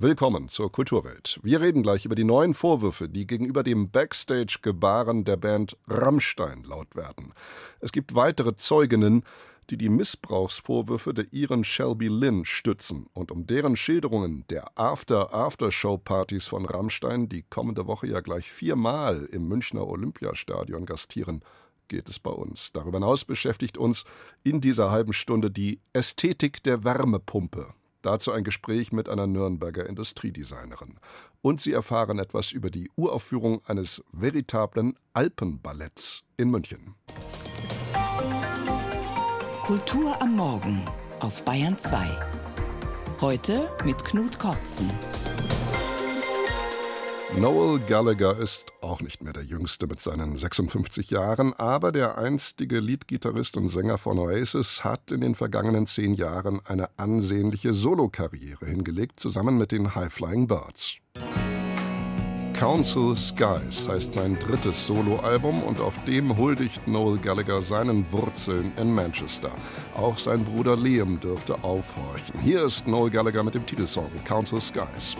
Willkommen zur Kulturwelt. Wir reden gleich über die neuen Vorwürfe, die gegenüber dem Backstage-Gebaren der Band Rammstein laut werden. Es gibt weitere Zeuginnen, die die Missbrauchsvorwürfe der Iren Shelby Lynn stützen und um deren Schilderungen der After-After-Show-Partys von Rammstein, die kommende Woche ja gleich viermal im Münchner Olympiastadion gastieren, geht es bei uns. Darüber hinaus beschäftigt uns in dieser halben Stunde die Ästhetik der Wärmepumpe. Dazu ein Gespräch mit einer Nürnberger Industriedesignerin. Und Sie erfahren etwas über die Uraufführung eines veritablen Alpenballetts in München. Kultur am Morgen auf Bayern 2. Heute mit Knut Kortzen. Noel Gallagher ist auch nicht mehr der Jüngste mit seinen 56 Jahren, aber der einstige Leadgitarrist und Sänger von Oasis hat in den vergangenen zehn Jahren eine ansehnliche Solokarriere hingelegt, zusammen mit den High Flying Birds. Council Skies heißt sein drittes Soloalbum und auf dem huldigt Noel Gallagher seinen Wurzeln in Manchester. Auch sein Bruder Liam dürfte aufhorchen. Hier ist Noel Gallagher mit dem Titelsong Council Skies.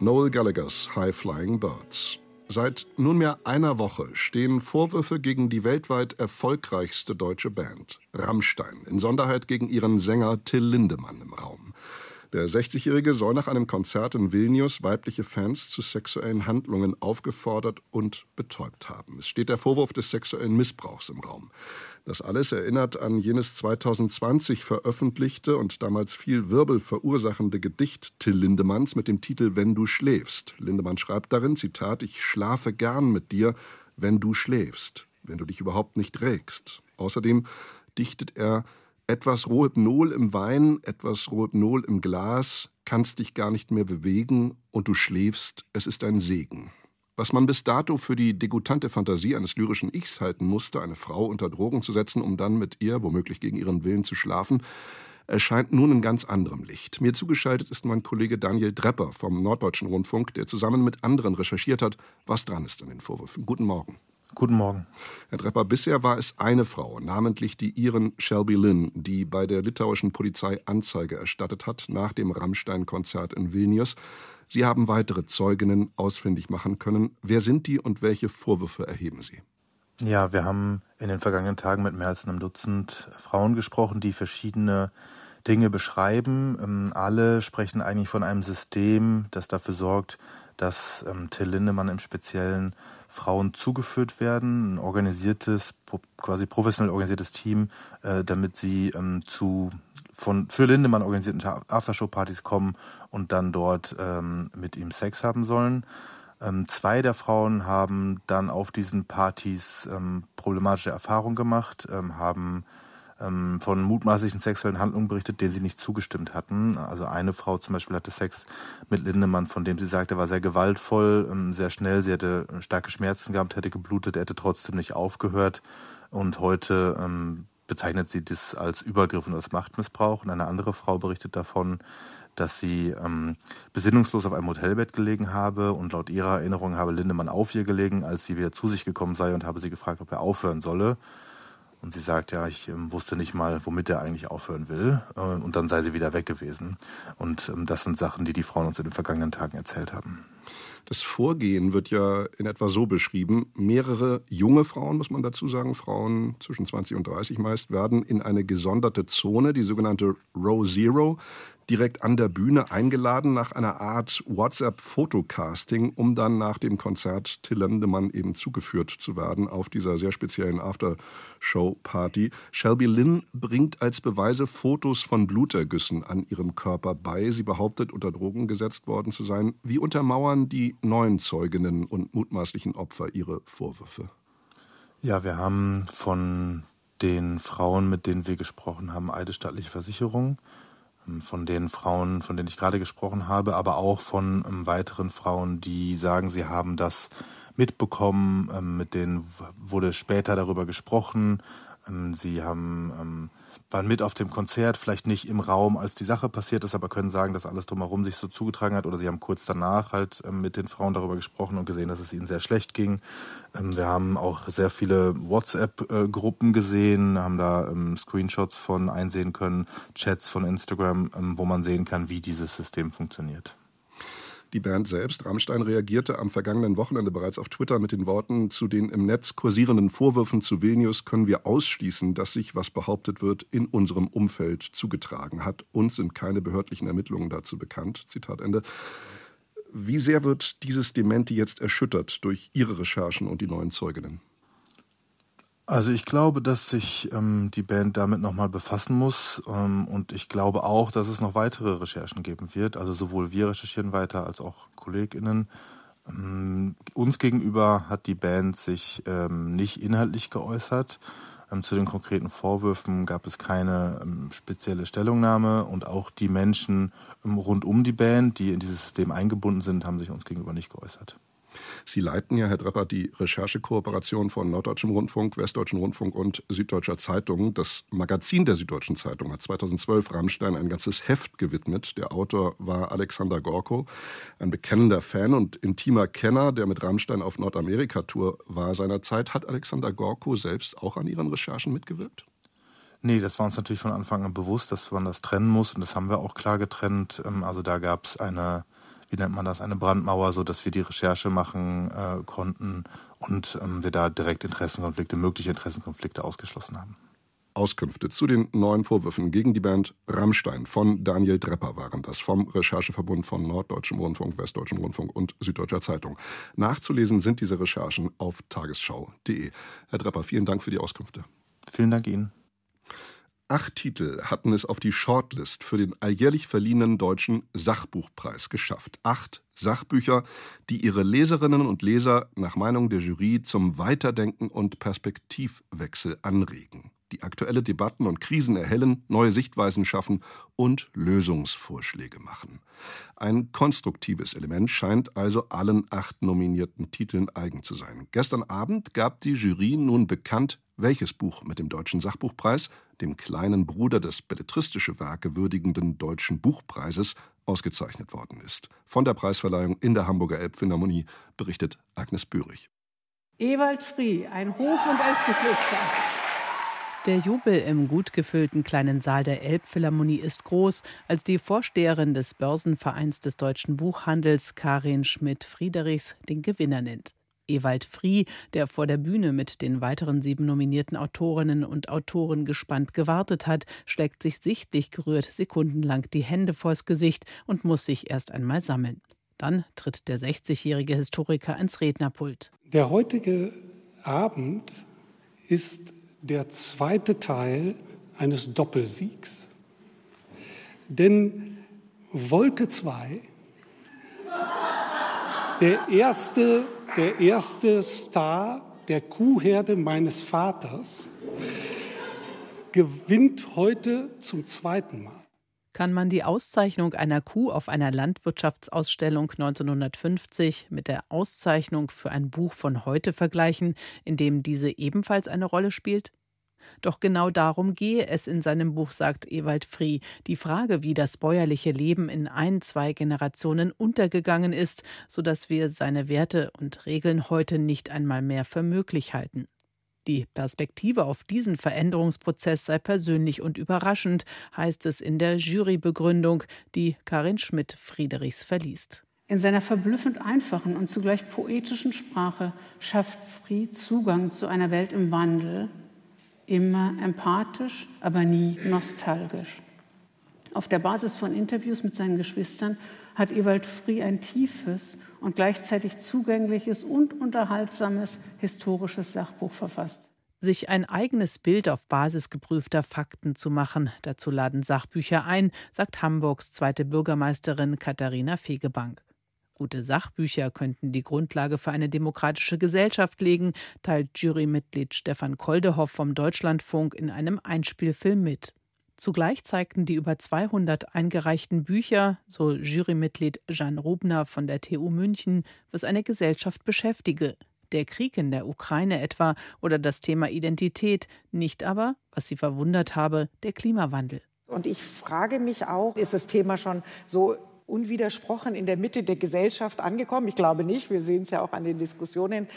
Noel Gallaghers High Flying Birds. Seit nunmehr einer Woche stehen Vorwürfe gegen die weltweit erfolgreichste deutsche Band, Rammstein, in Sonderheit gegen ihren Sänger Till Lindemann im Raum. Der 60-Jährige soll nach einem Konzert in Vilnius weibliche Fans zu sexuellen Handlungen aufgefordert und betäubt haben. Es steht der Vorwurf des sexuellen Missbrauchs im Raum. Das alles erinnert an jenes 2020 veröffentlichte und damals viel Wirbel verursachende Gedicht Till Lindemanns mit dem Titel Wenn du schläfst. Lindemann schreibt darin, Zitat, ich schlafe gern mit dir, wenn du schläfst, wenn du dich überhaupt nicht regst. Außerdem dichtet er etwas Rohypnol im Wein, etwas Rohypnol im Glas, kannst dich gar nicht mehr bewegen und du schläfst, es ist ein Segen. Was man bis dato für die degutante Fantasie eines lyrischen Ichs halten musste, eine Frau unter Drogen zu setzen, um dann mit ihr, womöglich gegen ihren Willen, zu schlafen, erscheint nun in ganz anderem Licht. Mir zugeschaltet ist mein Kollege Daniel Drepper vom Norddeutschen Rundfunk, der zusammen mit anderen recherchiert hat, was dran ist an den Vorwürfen. Guten Morgen. Guten Morgen. Herr Drepper, bisher war es eine Frau, namentlich die Iren Shelby Lynn, die bei der litauischen Polizei Anzeige erstattet hat nach dem Rammstein-Konzert in Vilnius. Sie haben weitere Zeuginnen ausfindig machen können. Wer sind die und welche Vorwürfe erheben Sie? Ja, wir haben in den vergangenen Tagen mit mehr als einem Dutzend Frauen gesprochen, die verschiedene Dinge beschreiben. Ähm, alle sprechen eigentlich von einem System, das dafür sorgt, dass ähm, Till Lindemann im Speziellen Frauen zugeführt werden, ein organisiertes, quasi professionell organisiertes Team, äh, damit sie ähm, zu von für Lindemann organisierten Aftershow-Partys kommen und dann dort ähm, mit ihm Sex haben sollen. Ähm, zwei der Frauen haben dann auf diesen Partys ähm, problematische Erfahrungen gemacht, ähm, haben ähm, von mutmaßlichen sexuellen Handlungen berichtet, denen sie nicht zugestimmt hatten. Also eine Frau zum Beispiel hatte Sex mit Lindemann, von dem sie sagte, er war sehr gewaltvoll, ähm, sehr schnell, sie hätte starke Schmerzen gehabt, hätte geblutet, er hätte trotzdem nicht aufgehört. Und heute ähm, bezeichnet sie das als Übergriff und als Machtmissbrauch. Und eine andere Frau berichtet davon, dass sie ähm, besinnungslos auf einem Hotelbett gelegen habe und laut ihrer Erinnerung habe Lindemann auf ihr gelegen, als sie wieder zu sich gekommen sei und habe sie gefragt, ob er aufhören solle. Und sie sagt, ja, ich ähm, wusste nicht mal, womit er eigentlich aufhören will. Äh, und dann sei sie wieder weg gewesen. Und ähm, das sind Sachen, die die Frauen uns in den vergangenen Tagen erzählt haben. Das Vorgehen wird ja in etwa so beschrieben. Mehrere junge Frauen, muss man dazu sagen, Frauen zwischen 20 und 30 meist, werden in eine gesonderte Zone, die sogenannte Row Zero, direkt an der Bühne eingeladen nach einer Art WhatsApp-Fotocasting, um dann nach dem Konzert Till Lindemann eben zugeführt zu werden auf dieser sehr speziellen Aftershow-Party. Shelby Lynn bringt als Beweise Fotos von Blutergüssen an ihrem Körper bei. Sie behauptet, unter Drogen gesetzt worden zu sein. Wie untermauern die neuen Zeuginnen und mutmaßlichen Opfer ihre Vorwürfe? Ja, wir haben von den Frauen, mit denen wir gesprochen haben, eidesstattliche Versicherungen von den Frauen, von denen ich gerade gesprochen habe, aber auch von ähm, weiteren Frauen, die sagen, sie haben das mitbekommen, ähm, mit denen wurde später darüber gesprochen. Ähm, sie haben waren mit auf dem Konzert, vielleicht nicht im Raum, als die Sache passiert ist, aber können sagen, dass alles drumherum sich so zugetragen hat. Oder sie haben kurz danach halt ähm, mit den Frauen darüber gesprochen und gesehen, dass es ihnen sehr schlecht ging. Ähm, wir haben auch sehr viele WhatsApp-Gruppen gesehen, haben da ähm, Screenshots von einsehen können, Chats von Instagram, wo man sehen kann, wie dieses System funktioniert. Die Band selbst, Rammstein, reagierte am vergangenen Wochenende bereits auf Twitter mit den Worten, zu den im Netz kursierenden Vorwürfen zu Vilnius können wir ausschließen, dass sich, was behauptet wird, in unserem Umfeld zugetragen hat. Uns sind keine behördlichen Ermittlungen dazu bekannt. Zitat Ende. Wie sehr wird dieses Dementi jetzt erschüttert durch Ihre Recherchen und die neuen Zeuginnen? Also ich glaube, dass sich ähm, die Band damit nochmal befassen muss ähm, und ich glaube auch, dass es noch weitere Recherchen geben wird. Also sowohl wir recherchieren weiter als auch KollegInnen. Ähm, uns gegenüber hat die Band sich ähm, nicht inhaltlich geäußert. Ähm, zu den konkreten Vorwürfen gab es keine ähm, spezielle Stellungnahme und auch die Menschen rund um die Band, die in dieses System eingebunden sind, haben sich uns gegenüber nicht geäußert. Sie leiten ja, Herr Drepper, die Recherchekooperation von Norddeutschem Rundfunk, Westdeutschen Rundfunk und Süddeutscher Zeitung. Das Magazin der Süddeutschen Zeitung hat 2012 Rammstein ein ganzes Heft gewidmet. Der Autor war Alexander Gorko, ein bekennender Fan und intimer Kenner, der mit Rammstein auf Nordamerika-Tour war seinerzeit. Hat Alexander Gorko selbst auch an Ihren Recherchen mitgewirkt? Nee, das war uns natürlich von Anfang an bewusst, dass man das trennen muss und das haben wir auch klar getrennt. Ähm, also da gab es eine wie nennt man das, eine Brandmauer, so dass wir die Recherche machen äh, konnten und ähm, wir da direkt Interessenkonflikte, mögliche Interessenkonflikte ausgeschlossen haben. Auskünfte zu den neuen Vorwürfen gegen die Band Rammstein von Daniel Drepper waren das vom Rechercheverbund von Norddeutschem Rundfunk, Westdeutschem Rundfunk und Süddeutscher Zeitung. Nachzulesen sind diese Recherchen auf tagesschau.de. Herr Drepper, vielen Dank für die Auskünfte. Vielen Dank Ihnen. Acht Titel hatten es auf die Shortlist für den alljährlich verliehenen deutschen Sachbuchpreis geschafft. Acht Sachbücher, die ihre Leserinnen und Leser nach Meinung der Jury zum Weiterdenken und Perspektivwechsel anregen, die aktuelle Debatten und Krisen erhellen, neue Sichtweisen schaffen und Lösungsvorschläge machen. Ein konstruktives Element scheint also allen acht nominierten Titeln eigen zu sein. Gestern Abend gab die Jury nun bekannt, welches Buch mit dem Deutschen Sachbuchpreis, dem kleinen Bruder des belletristische Werke würdigenden Deutschen Buchpreises, ausgezeichnet worden ist. Von der Preisverleihung in der Hamburger Elbphilharmonie berichtet Agnes Böhrig. Ewald Frie, ein Hof und elf Geschwister. Der Jubel im gut gefüllten kleinen Saal der Elbphilharmonie ist groß, als die Vorsteherin des Börsenvereins des deutschen Buchhandels, Karin Schmidt-Friedrichs, den Gewinner nennt. Ewald Frie, der vor der Bühne mit den weiteren sieben nominierten Autorinnen und Autoren gespannt gewartet hat, schlägt sich sichtlich gerührt sekundenlang die Hände vors Gesicht und muss sich erst einmal sammeln. Dann tritt der 60-jährige Historiker ins Rednerpult. Der heutige Abend ist der zweite Teil eines Doppelsiegs. Denn Wolke 2, der erste der erste Star der Kuhherde meines Vaters, gewinnt heute zum zweiten Mal. Kann man die Auszeichnung einer Kuh auf einer Landwirtschaftsausstellung 1950 mit der Auszeichnung für ein Buch von heute vergleichen, in dem diese ebenfalls eine Rolle spielt? Doch genau darum gehe es in seinem Buch, sagt Ewald Frie. Die Frage, wie das bäuerliche Leben in ein, zwei Generationen untergegangen ist, sodass wir seine Werte und Regeln heute nicht einmal mehr für möglich halten. Die Perspektive auf diesen Veränderungsprozess sei persönlich und überraschend, heißt es in der Jurybegründung, die Karin Schmidt-Friedrichs verliest. In seiner verblüffend einfachen und zugleich poetischen Sprache schafft Fried Zugang zu einer Welt im Wandel, immer empathisch, aber nie nostalgisch. Auf der Basis von Interviews mit seinen Geschwistern hat Ewald Frie ein tiefes und gleichzeitig zugängliches und unterhaltsames historisches Sachbuch verfasst. Sich ein eigenes Bild auf Basis geprüfter Fakten zu machen, dazu laden Sachbücher ein, sagt Hamburgs zweite Bürgermeisterin Katharina Fegebank. Gute Sachbücher könnten die Grundlage für eine demokratische Gesellschaft legen, teilt Jurymitglied Stefan Koldehoff vom Deutschlandfunk in einem Einspielfilm mit. Zugleich zeigten die über 200 eingereichten Bücher, so Jurymitglied Jan Rubner von der TU München, was eine Gesellschaft beschäftige. Der Krieg in der Ukraine etwa oder das Thema Identität, nicht aber, was sie verwundert habe, der Klimawandel. Und ich frage mich auch, ist das Thema schon so unwidersprochen in der Mitte der Gesellschaft angekommen? Ich glaube nicht. Wir sehen es ja auch an den Diskussionen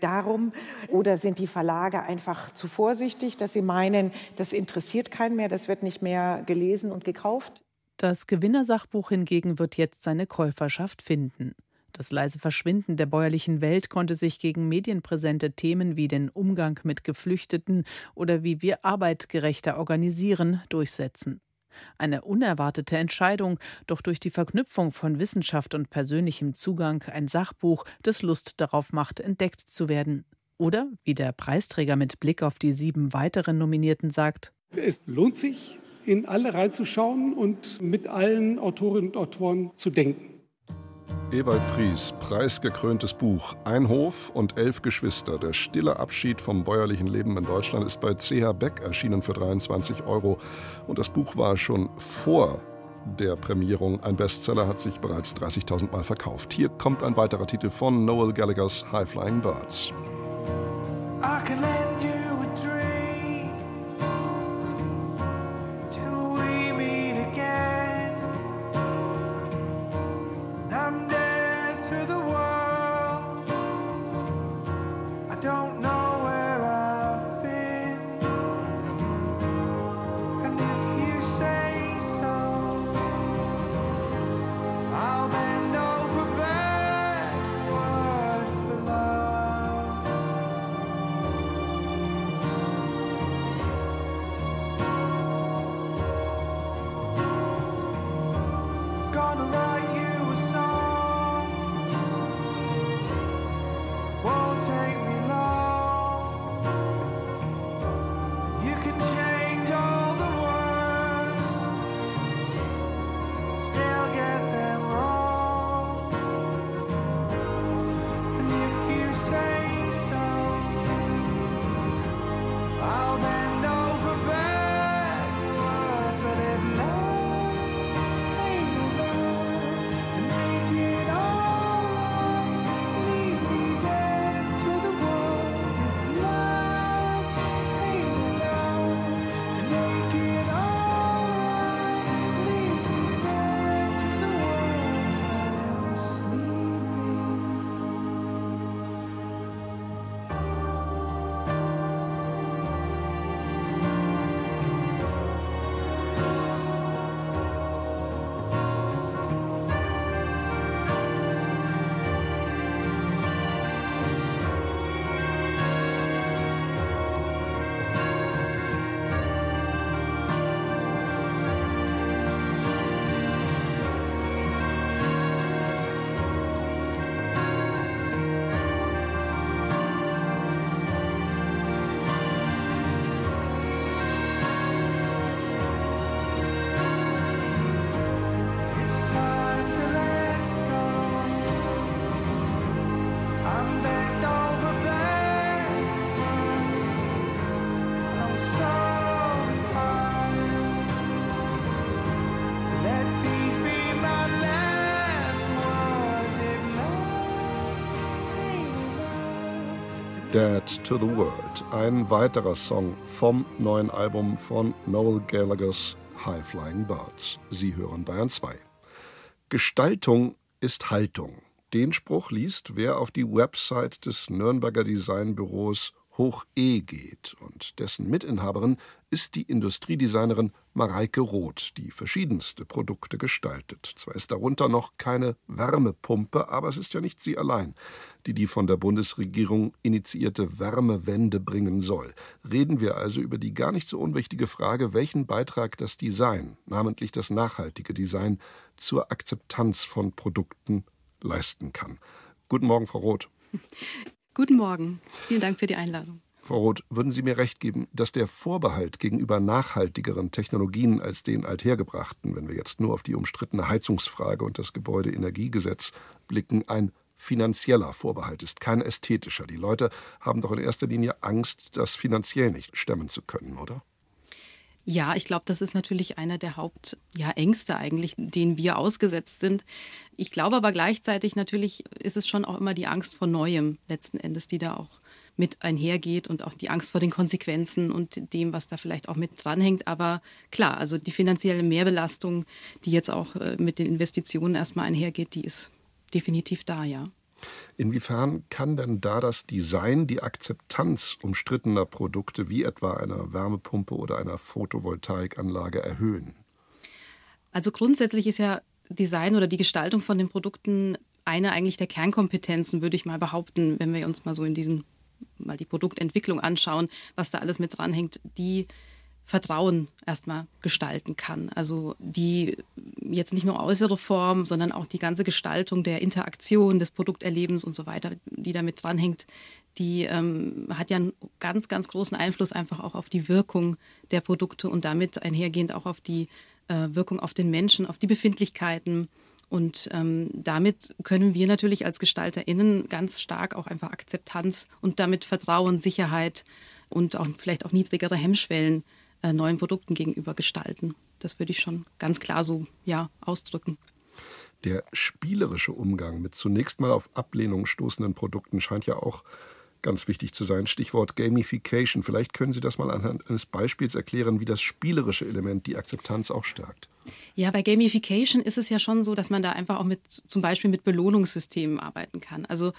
darum. Oder sind die Verlage einfach zu vorsichtig, dass sie meinen, das interessiert keinen mehr, das wird nicht mehr gelesen und gekauft? Das Gewinnersachbuch hingegen wird jetzt seine Käuferschaft finden. Das leise Verschwinden der bäuerlichen Welt konnte sich gegen medienpräsente Themen wie den Umgang mit Geflüchteten oder wie wir Arbeit gerechter organisieren durchsetzen. Eine unerwartete Entscheidung, doch durch die Verknüpfung von Wissenschaft und persönlichem Zugang ein Sachbuch, das Lust darauf macht, entdeckt zu werden. Oder, wie der Preisträger mit Blick auf die sieben weiteren Nominierten sagt, es lohnt sich, in alle reinzuschauen und mit allen Autorinnen und Autoren zu denken. Ewald Fries, preisgekröntes Buch Ein Hof und elf Geschwister. Der stille Abschied vom bäuerlichen Leben in Deutschland ist bei CH Beck erschienen für 23 Euro. Und das Buch war schon vor der Prämierung ein Bestseller, hat sich bereits 30.000 Mal verkauft. Hier kommt ein weiterer Titel von Noel Gallaghers High Flying Birds. Dead to the World, ein weiterer Song vom neuen Album von Noel Gallagher's High Flying Birds. Sie hören Bayern 2. Gestaltung ist Haltung. Den Spruch liest, wer auf die Website des Nürnberger Designbüros Hoch E geht und dessen Mitinhaberin ist die Industriedesignerin Mareike Roth, die verschiedenste Produkte gestaltet. Zwar ist darunter noch keine Wärmepumpe, aber es ist ja nicht sie allein, die die von der Bundesregierung initiierte Wärmewende bringen soll. Reden wir also über die gar nicht so unwichtige Frage, welchen Beitrag das Design, namentlich das nachhaltige Design, zur Akzeptanz von Produkten leisten kann. Guten Morgen, Frau Roth. Guten Morgen. Vielen Dank für die Einladung. Frau Roth, würden Sie mir recht geben, dass der Vorbehalt gegenüber nachhaltigeren Technologien als den althergebrachten, wenn wir jetzt nur auf die umstrittene Heizungsfrage und das Gebäudeenergiegesetz blicken, ein finanzieller Vorbehalt ist, kein ästhetischer. Die Leute haben doch in erster Linie Angst, das finanziell nicht stemmen zu können, oder? Ja, ich glaube, das ist natürlich einer der Hauptängste ja, eigentlich, denen wir ausgesetzt sind. Ich glaube aber gleichzeitig natürlich ist es schon auch immer die Angst vor Neuem letzten Endes, die da auch mit einhergeht und auch die Angst vor den Konsequenzen und dem, was da vielleicht auch mit dranhängt. Aber klar, also die finanzielle Mehrbelastung, die jetzt auch äh, mit den Investitionen erstmal einhergeht, die ist definitiv da, ja. Inwiefern kann denn da das Design die Akzeptanz umstrittener Produkte wie etwa einer Wärmepumpe oder einer Photovoltaikanlage erhöhen? Also grundsätzlich ist ja Design oder die Gestaltung von den Produkten eine eigentlich der Kernkompetenzen, würde ich mal behaupten, wenn wir uns mal so in diesen mal die Produktentwicklung anschauen, was da alles mit dranhängt, die Vertrauen erstmal gestalten kann. Also die jetzt nicht nur äußere Form, sondern auch die ganze Gestaltung der Interaktion, des Produkterlebens und so weiter, die damit dranhängt, die ähm, hat ja einen ganz, ganz großen Einfluss einfach auch auf die Wirkung der Produkte und damit einhergehend auch auf die äh, Wirkung auf den Menschen, auf die Befindlichkeiten. Und ähm, damit können wir natürlich als GestalterInnen ganz stark auch einfach Akzeptanz und damit Vertrauen, Sicherheit und auch vielleicht auch niedrigere Hemmschwellen äh, neuen Produkten gegenüber gestalten. Das würde ich schon ganz klar so ja, ausdrücken. Der spielerische Umgang mit zunächst mal auf Ablehnung stoßenden Produkten scheint ja auch ganz wichtig zu sein. Stichwort Gamification. Vielleicht können Sie das mal anhand eines Beispiels erklären, wie das spielerische Element die Akzeptanz auch stärkt. Ja, bei Gamification ist es ja schon so, dass man da einfach auch mit zum Beispiel mit Belohnungssystemen arbeiten kann. Also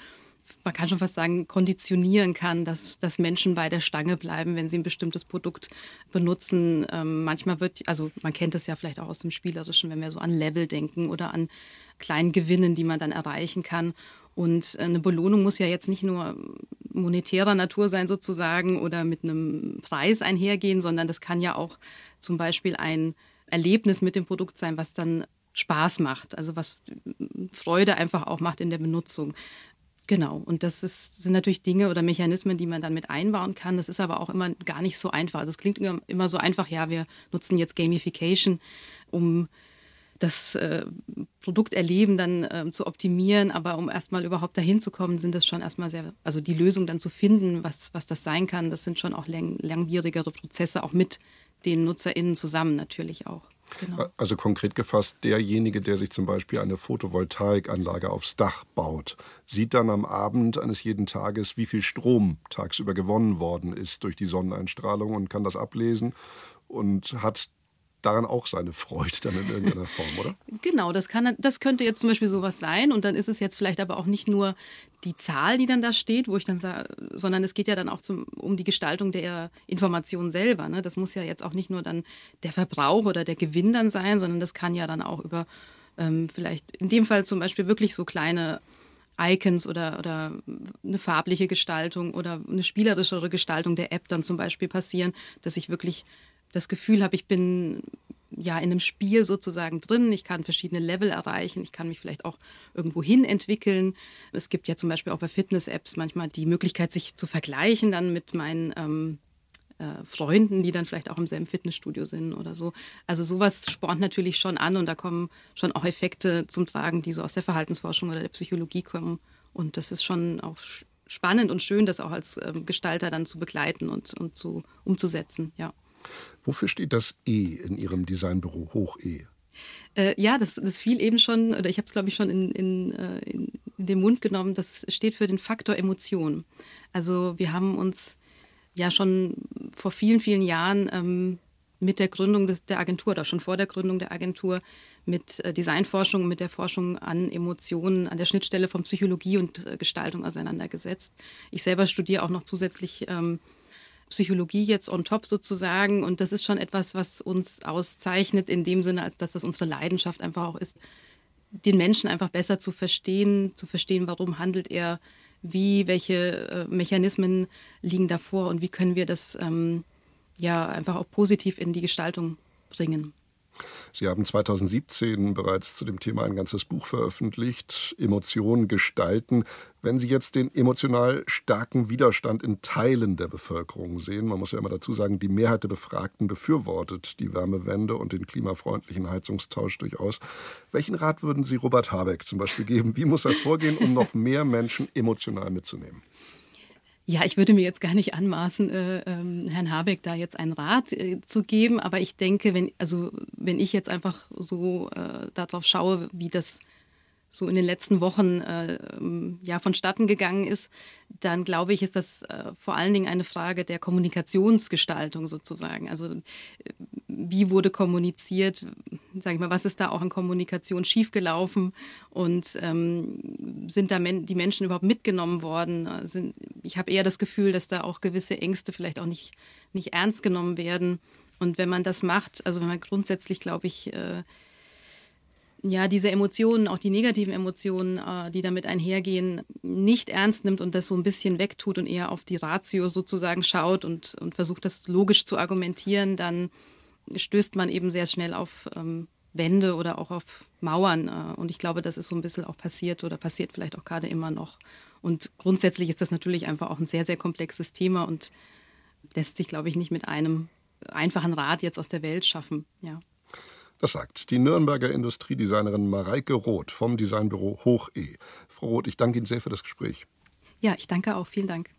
man kann schon fast sagen, konditionieren kann, dass, dass Menschen bei der Stange bleiben, wenn sie ein bestimmtes Produkt benutzen. Ähm, manchmal wird, also man kennt es ja vielleicht auch aus dem Spielerischen, wenn wir so an Level denken oder an kleinen Gewinnen, die man dann erreichen kann. Und eine Belohnung muss ja jetzt nicht nur monetärer Natur sein sozusagen oder mit einem Preis einhergehen, sondern das kann ja auch zum Beispiel ein Erlebnis mit dem Produkt sein, was dann Spaß macht, also was Freude einfach auch macht in der Benutzung. Genau, und das ist, sind natürlich Dinge oder Mechanismen, die man dann mit einbauen kann. Das ist aber auch immer gar nicht so einfach. Also es klingt immer so einfach, ja, wir nutzen jetzt Gamification, um das äh, Produkterleben dann äh, zu optimieren, aber um erstmal überhaupt dahin zu kommen, sind das schon erstmal sehr, also die Lösung dann zu finden, was, was das sein kann, das sind schon auch lang, langwierigere Prozesse, auch mit den NutzerInnen zusammen natürlich auch. Genau. Also konkret gefasst, derjenige, der sich zum Beispiel eine Photovoltaikanlage aufs Dach baut, sieht dann am Abend eines jeden Tages, wie viel Strom tagsüber gewonnen worden ist durch die Sonneneinstrahlung und kann das ablesen und hat daran auch seine Freude dann in irgendeiner Form, oder? Genau, das, kann, das könnte jetzt zum Beispiel sowas sein. Und dann ist es jetzt vielleicht aber auch nicht nur die Zahl, die dann da steht, wo ich dann sage, sondern es geht ja dann auch zum, um die Gestaltung der Information selber. Ne? Das muss ja jetzt auch nicht nur dann der Verbrauch oder der Gewinn dann sein, sondern das kann ja dann auch über ähm, vielleicht in dem Fall zum Beispiel wirklich so kleine Icons oder, oder eine farbliche Gestaltung oder eine spielerischere Gestaltung der App dann zum Beispiel passieren, dass ich wirklich das Gefühl habe, ich bin ja in einem Spiel sozusagen drin. Ich kann verschiedene Level erreichen. Ich kann mich vielleicht auch irgendwo hin entwickeln. Es gibt ja zum Beispiel auch bei Fitness-Apps manchmal die Möglichkeit, sich zu vergleichen dann mit meinen ähm, äh, Freunden, die dann vielleicht auch im selben Fitnessstudio sind oder so. Also sowas spornt natürlich schon an und da kommen schon auch Effekte zum Tragen, die so aus der Verhaltensforschung oder der Psychologie kommen. Und das ist schon auch spannend und schön, das auch als ähm, Gestalter dann zu begleiten und, und zu, umzusetzen, ja. Wofür steht das E in Ihrem Designbüro, Hoch E? Äh, ja, das, das fiel eben schon, oder ich habe es, glaube ich, schon in, äh, in, in den Mund genommen. Das steht für den Faktor Emotion. Also wir haben uns ja schon vor vielen, vielen Jahren ähm, mit der Gründung des, der Agentur oder schon vor der Gründung der Agentur mit äh, Designforschung, mit der Forschung an Emotionen, an der Schnittstelle von Psychologie und Gestaltung auseinandergesetzt. Ich selber studiere auch noch zusätzlich ähm, Psychologie jetzt on top sozusagen und das ist schon etwas, was uns auszeichnet in dem Sinne, als dass das unsere Leidenschaft einfach auch ist, den Menschen einfach besser zu verstehen, zu verstehen, warum handelt er wie, welche äh, Mechanismen liegen davor und wie können wir das ähm, ja einfach auch positiv in die Gestaltung bringen. Sie haben 2017 bereits zu dem Thema ein ganzes Buch veröffentlicht, Emotionen gestalten. Wenn Sie jetzt den emotional starken Widerstand in Teilen der Bevölkerung sehen, man muss ja immer dazu sagen, die Mehrheit der Befragten befürwortet die Wärmewende und den klimafreundlichen Heizungstausch durchaus. Welchen Rat würden Sie Robert Habeck zum Beispiel geben? Wie muss er vorgehen, um noch mehr Menschen emotional mitzunehmen? Ja, ich würde mir jetzt gar nicht anmaßen, äh, äh, Herrn Habeck da jetzt einen Rat äh, zu geben, aber ich denke, wenn, also, wenn ich jetzt einfach so äh, darauf schaue, wie das so in den letzten Wochen äh, ähm, ja vonstatten gegangen ist, dann glaube ich, ist das äh, vor allen Dingen eine Frage der Kommunikationsgestaltung sozusagen. Also äh, wie wurde kommuniziert, sage ich mal, was ist da auch in Kommunikation schiefgelaufen und ähm, sind da men die Menschen überhaupt mitgenommen worden? Sind, ich habe eher das Gefühl, dass da auch gewisse Ängste vielleicht auch nicht, nicht ernst genommen werden. Und wenn man das macht, also wenn man grundsätzlich, glaube ich, äh, ja, diese Emotionen, auch die negativen Emotionen, äh, die damit einhergehen, nicht ernst nimmt und das so ein bisschen wegtut und eher auf die Ratio sozusagen schaut und, und versucht, das logisch zu argumentieren, dann stößt man eben sehr schnell auf ähm, Wände oder auch auf Mauern. Äh, und ich glaube, das ist so ein bisschen auch passiert oder passiert vielleicht auch gerade immer noch. Und grundsätzlich ist das natürlich einfach auch ein sehr, sehr komplexes Thema und lässt sich, glaube ich, nicht mit einem einfachen Rat jetzt aus der Welt schaffen. Ja. Das sagt die Nürnberger Industriedesignerin Mareike Roth vom Designbüro Hoch E. Frau Roth, ich danke Ihnen sehr für das Gespräch. Ja, ich danke auch. Vielen Dank.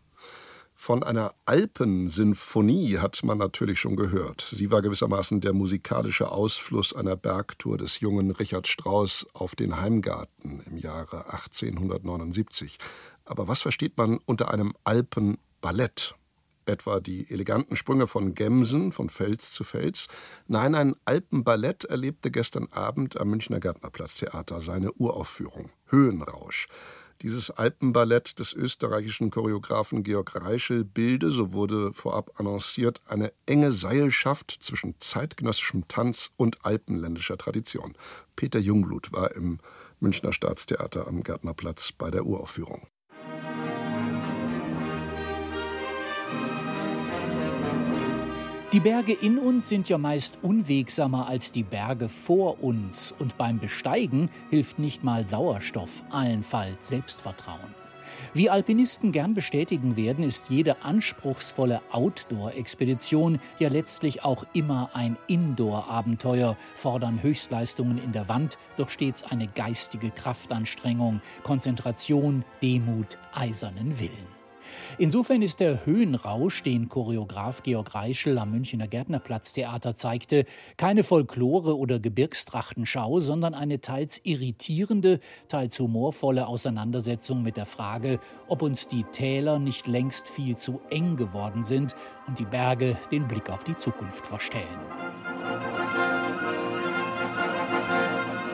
Von einer Alpensinfonie hat man natürlich schon gehört. Sie war gewissermaßen der musikalische Ausfluss einer Bergtour des jungen Richard Strauss auf den Heimgarten im Jahre 1879. Aber was versteht man unter einem Alpenballett? Etwa die eleganten Sprünge von Gemsen, von Fels zu Fels. Nein, ein Alpenballett erlebte gestern Abend am Münchner Gärtnerplatztheater seine Uraufführung. Höhenrausch. Dieses Alpenballett des österreichischen Choreografen Georg Reischel bilde, so wurde vorab annonciert, eine enge Seilschaft zwischen zeitgenössischem Tanz und alpenländischer Tradition. Peter Jungblut war im Münchner Staatstheater am Gärtnerplatz bei der Uraufführung. Die Berge in uns sind ja meist unwegsamer als die Berge vor uns und beim Besteigen hilft nicht mal Sauerstoff, allenfalls Selbstvertrauen. Wie Alpinisten gern bestätigen werden, ist jede anspruchsvolle Outdoor-Expedition ja letztlich auch immer ein Indoor-Abenteuer, fordern Höchstleistungen in der Wand, doch stets eine geistige Kraftanstrengung, Konzentration, Demut, eisernen Willen. Insofern ist der Höhenrausch, den Choreograf Georg Reischel am Münchner Gärtnerplatztheater zeigte, keine Folklore oder Gebirgstrachtenschau, sondern eine teils irritierende, teils humorvolle Auseinandersetzung mit der Frage, ob uns die Täler nicht längst viel zu eng geworden sind und die Berge den Blick auf die Zukunft verstellen.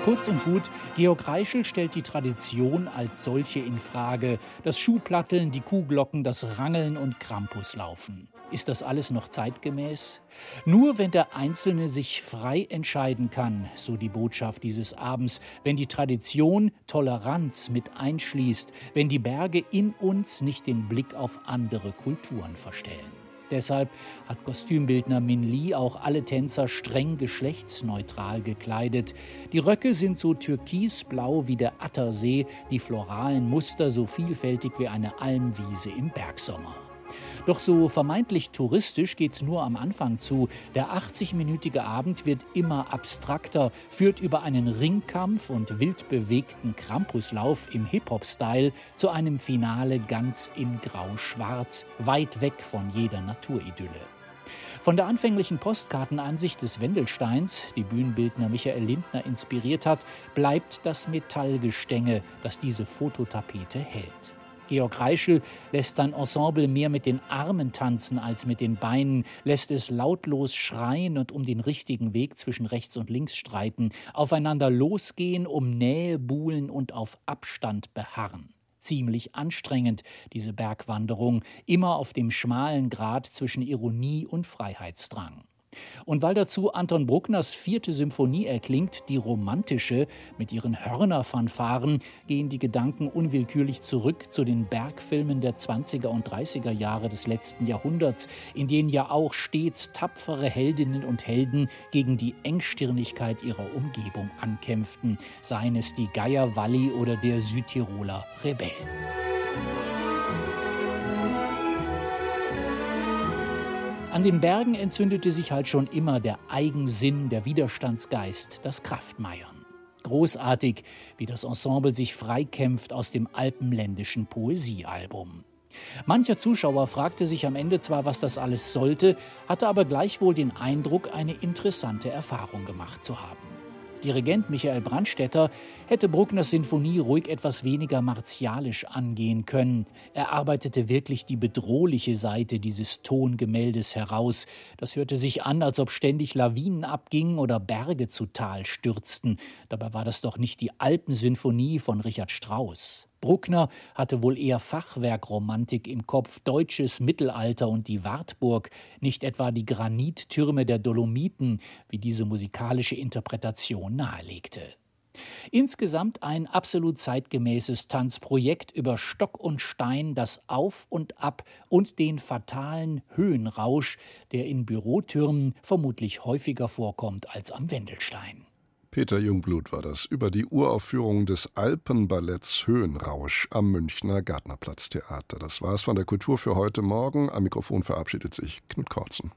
Kurz und gut, Georg Reischel stellt die Tradition als solche in Frage. Das Schuhplatteln, die Kuhglocken, das Rangeln und Krampuslaufen. Ist das alles noch zeitgemäß? Nur wenn der Einzelne sich frei entscheiden kann, so die Botschaft dieses Abends, wenn die Tradition Toleranz mit einschließt, wenn die Berge in uns nicht den Blick auf andere Kulturen verstellen. Deshalb hat Kostümbildner Min Lee auch alle Tänzer streng geschlechtsneutral gekleidet. Die Röcke sind so türkisblau wie der Attersee, die floralen Muster so vielfältig wie eine Almwiese im Bergsommer. Doch so vermeintlich touristisch geht's nur am Anfang zu. Der 80-minütige Abend wird immer abstrakter, führt über einen Ringkampf und wild bewegten Krampuslauf im Hip-Hop-Style zu einem Finale ganz in Grau-Schwarz, weit weg von jeder Naturidylle. Von der anfänglichen Postkartenansicht des Wendelsteins, die Bühnenbildner Michael Lindner inspiriert hat, bleibt das Metallgestänge, das diese Fototapete hält. Georg Reischel lässt sein Ensemble mehr mit den Armen tanzen als mit den Beinen, lässt es lautlos schreien und um den richtigen Weg zwischen rechts und links streiten, aufeinander losgehen, um Nähe buhlen und auf Abstand beharren. Ziemlich anstrengend, diese Bergwanderung, immer auf dem schmalen Grat zwischen Ironie und Freiheitsdrang. Und weil dazu Anton Bruckners vierte Symphonie erklingt, die romantische, mit ihren Hörnerfanfaren, gehen die Gedanken unwillkürlich zurück zu den Bergfilmen der 20er und 30er Jahre des letzten Jahrhunderts, in denen ja auch stets tapfere Heldinnen und Helden gegen die Engstirnigkeit ihrer Umgebung ankämpften, seien es die Geier Walli oder der Südtiroler Rebell. An den Bergen entzündete sich halt schon immer der Eigensinn, der Widerstandsgeist, das Kraftmeiern. Großartig, wie das Ensemble sich freikämpft aus dem alpenländischen Poesiealbum. Mancher Zuschauer fragte sich am Ende zwar, was das alles sollte, hatte aber gleichwohl den Eindruck, eine interessante Erfahrung gemacht zu haben. Dirigent Michael Brandstetter hätte Bruckners Sinfonie ruhig etwas weniger martialisch angehen können. Er arbeitete wirklich die bedrohliche Seite dieses Tongemäldes heraus. Das hörte sich an, als ob ständig Lawinen abgingen oder Berge zu Tal stürzten. Dabei war das doch nicht die Alpensinfonie von Richard Strauss. Bruckner hatte wohl eher Fachwerkromantik im Kopf, deutsches Mittelalter und die Wartburg, nicht etwa die Granittürme der Dolomiten, wie diese musikalische Interpretation nahelegte. Insgesamt ein absolut zeitgemäßes Tanzprojekt über Stock und Stein, das Auf und Ab und den fatalen Höhenrausch, der in Bürotürmen vermutlich häufiger vorkommt als am Wendelstein. Peter Jungblut war das über die Uraufführung des Alpenballetts Höhenrausch am Münchner Gärtnerplatztheater. Das war's von der Kultur für heute Morgen. Am Mikrofon verabschiedet sich Knut Korzen.